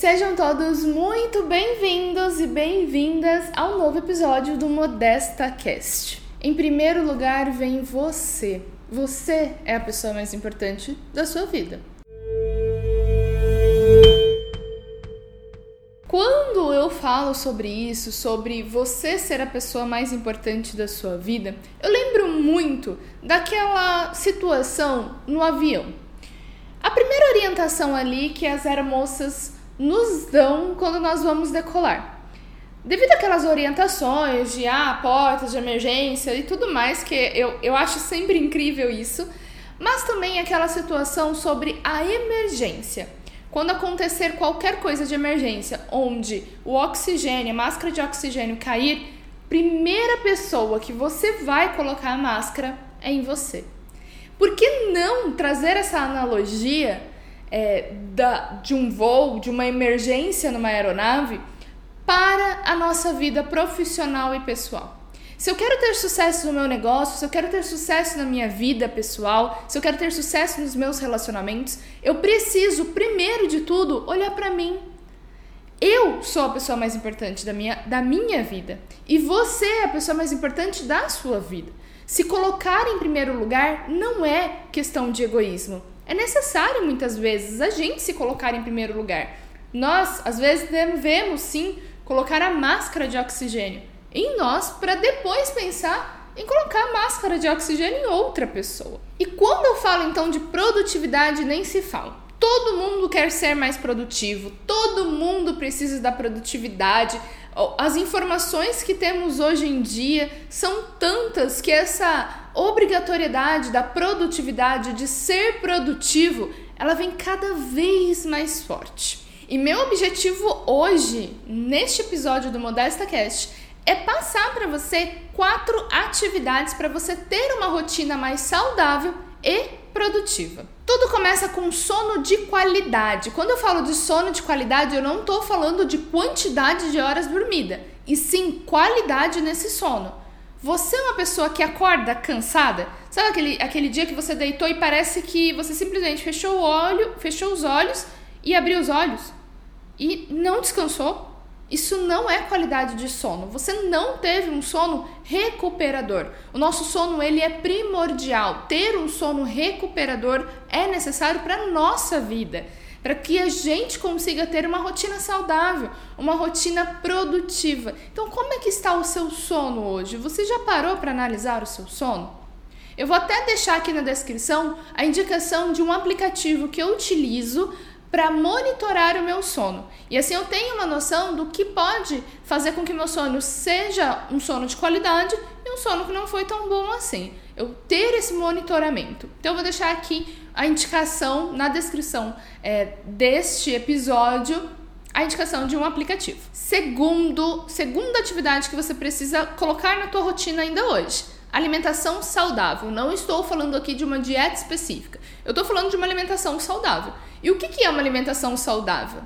Sejam todos muito bem-vindos e bem-vindas ao novo episódio do Modesta Cast. Em primeiro lugar vem você. Você é a pessoa mais importante da sua vida. Quando eu falo sobre isso, sobre você ser a pessoa mais importante da sua vida, eu lembro muito daquela situação no avião. A primeira orientação ali que as aeromoças nos dão quando nós vamos decolar. Devido àquelas orientações de ah, portas de emergência e tudo mais, que eu, eu acho sempre incrível isso, mas também aquela situação sobre a emergência. Quando acontecer qualquer coisa de emergência, onde o oxigênio, a máscara de oxigênio cair, primeira pessoa que você vai colocar a máscara é em você. Por que não trazer essa analogia é, da, de um voo, de uma emergência numa aeronave, para a nossa vida profissional e pessoal. Se eu quero ter sucesso no meu negócio, se eu quero ter sucesso na minha vida pessoal, se eu quero ter sucesso nos meus relacionamentos, eu preciso, primeiro de tudo, olhar para mim. Eu sou a pessoa mais importante da minha, da minha vida e você é a pessoa mais importante da sua vida. Se colocar em primeiro lugar não é questão de egoísmo, é necessário muitas vezes a gente se colocar em primeiro lugar. Nós, às vezes, devemos sim colocar a máscara de oxigênio em nós para depois pensar em colocar a máscara de oxigênio em outra pessoa. E quando eu falo então de produtividade, nem se fala. Todo mundo quer ser mais produtivo, todo mundo precisa da produtividade. As informações que temos hoje em dia são tantas que essa obrigatoriedade da produtividade, de ser produtivo, ela vem cada vez mais forte. E meu objetivo hoje, neste episódio do Modesta Cast, é passar para você quatro atividades para você ter uma rotina mais saudável e produtiva. Tudo começa com sono de qualidade. Quando eu falo de sono de qualidade, eu não estou falando de quantidade de horas dormida, e sim qualidade nesse sono. Você é uma pessoa que acorda cansada? Sabe aquele, aquele dia que você deitou e parece que você simplesmente fechou o olho, fechou os olhos e abriu os olhos e não descansou? Isso não é qualidade de sono. Você não teve um sono recuperador. O nosso sono ele é primordial. Ter um sono recuperador é necessário para nossa vida para que a gente consiga ter uma rotina saudável, uma rotina produtiva. Então, como é que está o seu sono hoje? Você já parou para analisar o seu sono? Eu vou até deixar aqui na descrição a indicação de um aplicativo que eu utilizo para monitorar o meu sono. E assim eu tenho uma noção do que pode fazer com que meu sono seja um sono de qualidade e um sono que não foi tão bom assim. Eu ter esse monitoramento. Então eu vou deixar aqui a indicação na descrição é, deste episódio a indicação de um aplicativo. Segundo, segunda atividade que você precisa colocar na tua rotina ainda hoje. Alimentação saudável. Não estou falando aqui de uma dieta específica. Eu estou falando de uma alimentação saudável. E o que, que é uma alimentação saudável?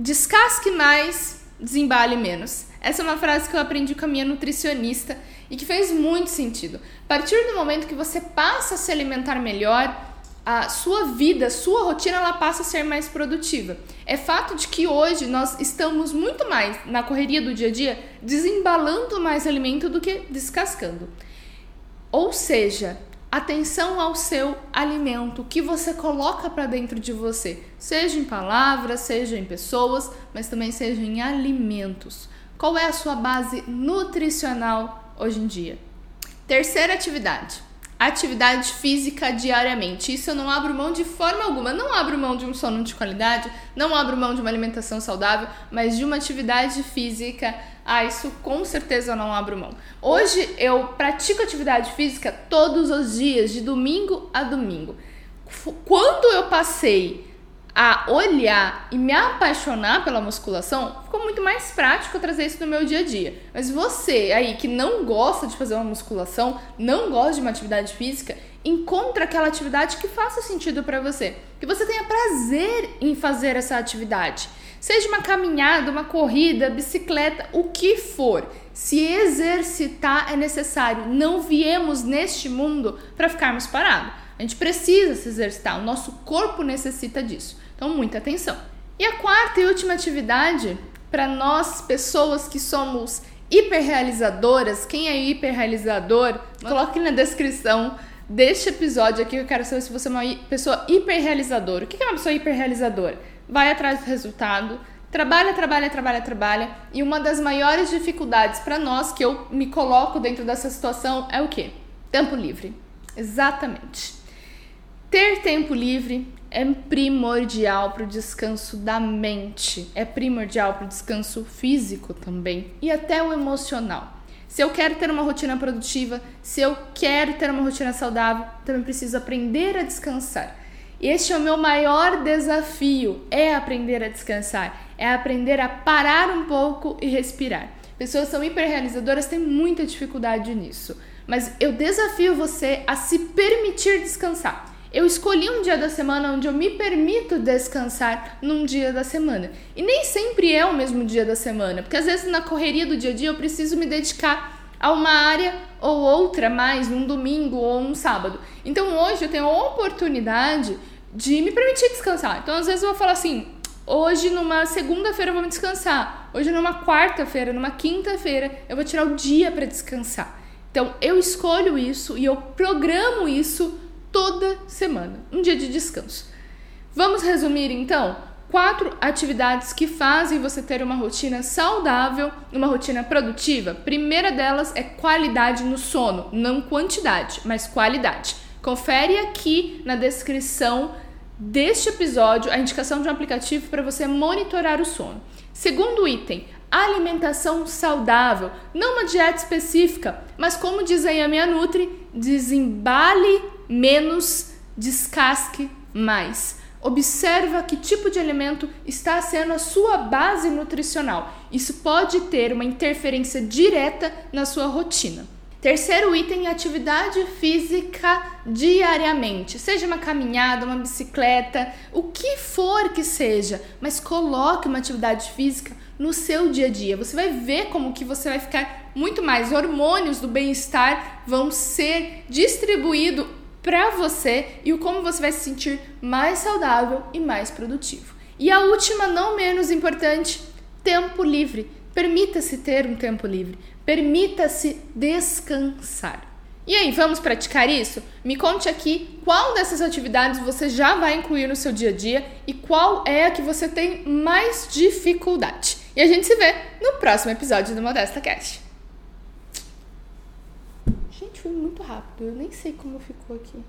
Descasque mais, desembale menos. Essa é uma frase que eu aprendi com a minha nutricionista e que fez muito sentido. A partir do momento que você passa a se alimentar melhor, a sua vida, a sua rotina, ela passa a ser mais produtiva. É fato de que hoje nós estamos muito mais na correria do dia a dia desembalando mais alimento do que descascando. Ou seja, atenção ao seu alimento, que você coloca para dentro de você, seja em palavras, seja em pessoas, mas também seja em alimentos. Qual é a sua base nutricional hoje em dia. Terceira atividade. Atividade física diariamente. Isso eu não abro mão de forma alguma. Não abro mão de um sono de qualidade, não abro mão de uma alimentação saudável, mas de uma atividade física. Ah, isso com certeza eu não abro mão. Hoje eu pratico atividade física todos os dias, de domingo a domingo. Quando eu passei a olhar e me apaixonar pela musculação, ficou muito mais prático trazer isso no meu dia a dia. Mas você aí que não gosta de fazer uma musculação, não gosta de uma atividade física, encontra aquela atividade que faça sentido para você, que você tenha prazer em fazer essa atividade. Seja uma caminhada, uma corrida, bicicleta, o que for. Se exercitar é necessário. Não viemos neste mundo para ficarmos parados. A gente precisa se exercitar, o nosso corpo necessita disso. Então, muita atenção. E a quarta e última atividade, para nós, pessoas que somos hiperrealizadoras, quem é hiperrealizador, coloque na descrição deste episódio aqui, eu quero saber se você é uma pessoa hiperrealizadora. O que é uma pessoa hiperrealizadora? Vai atrás do resultado, trabalha, trabalha, trabalha, trabalha, e uma das maiores dificuldades para nós, que eu me coloco dentro dessa situação, é o quê? Tempo livre. Exatamente. Ter tempo livre é primordial para o descanso da mente, é primordial para o descanso físico também e até o emocional. Se eu quero ter uma rotina produtiva, se eu quero ter uma rotina saudável, também preciso aprender a descansar. Este é o meu maior desafio, é aprender a descansar, é aprender a parar um pouco e respirar. Pessoas são hiperrealizadoras têm muita dificuldade nisso, mas eu desafio você a se permitir descansar. Eu escolhi um dia da semana onde eu me permito descansar num dia da semana. E nem sempre é o mesmo dia da semana, porque às vezes na correria do dia a dia eu preciso me dedicar a uma área ou outra mais num domingo ou um sábado. Então hoje eu tenho a oportunidade de me permitir descansar. Então às vezes eu vou falar assim: hoje numa segunda-feira eu vou me descansar, hoje numa quarta-feira, numa quinta-feira eu vou tirar o dia para descansar. Então eu escolho isso e eu programo isso toda semana, um dia de descanso. Vamos resumir então? Quatro atividades que fazem você ter uma rotina saudável, uma rotina produtiva. Primeira delas é qualidade no sono, não quantidade, mas qualidade. Confere aqui na descrição deste episódio a indicação de um aplicativo para você monitorar o sono. Segundo item, alimentação saudável, não uma dieta específica, mas como diz aí a minha Nutri, desembale menos, descasque mais. Observa que tipo de alimento está sendo a sua base nutricional. Isso pode ter uma interferência direta na sua rotina. Terceiro item, atividade física diariamente. Seja uma caminhada, uma bicicleta, o que for que seja, mas coloque uma atividade física no seu dia a dia. Você vai ver como que você vai ficar muito mais hormônios do bem-estar vão ser distribuídos para você e o como você vai se sentir mais saudável e mais produtivo. E a última, não menos importante, tempo livre. Permita-se ter um tempo livre. Permita-se descansar. E aí, vamos praticar isso? Me conte aqui qual dessas atividades você já vai incluir no seu dia a dia e qual é a que você tem mais dificuldade. E a gente se vê no próximo episódio do Modesta Cast foi muito rápido. Eu nem sei como ficou aqui.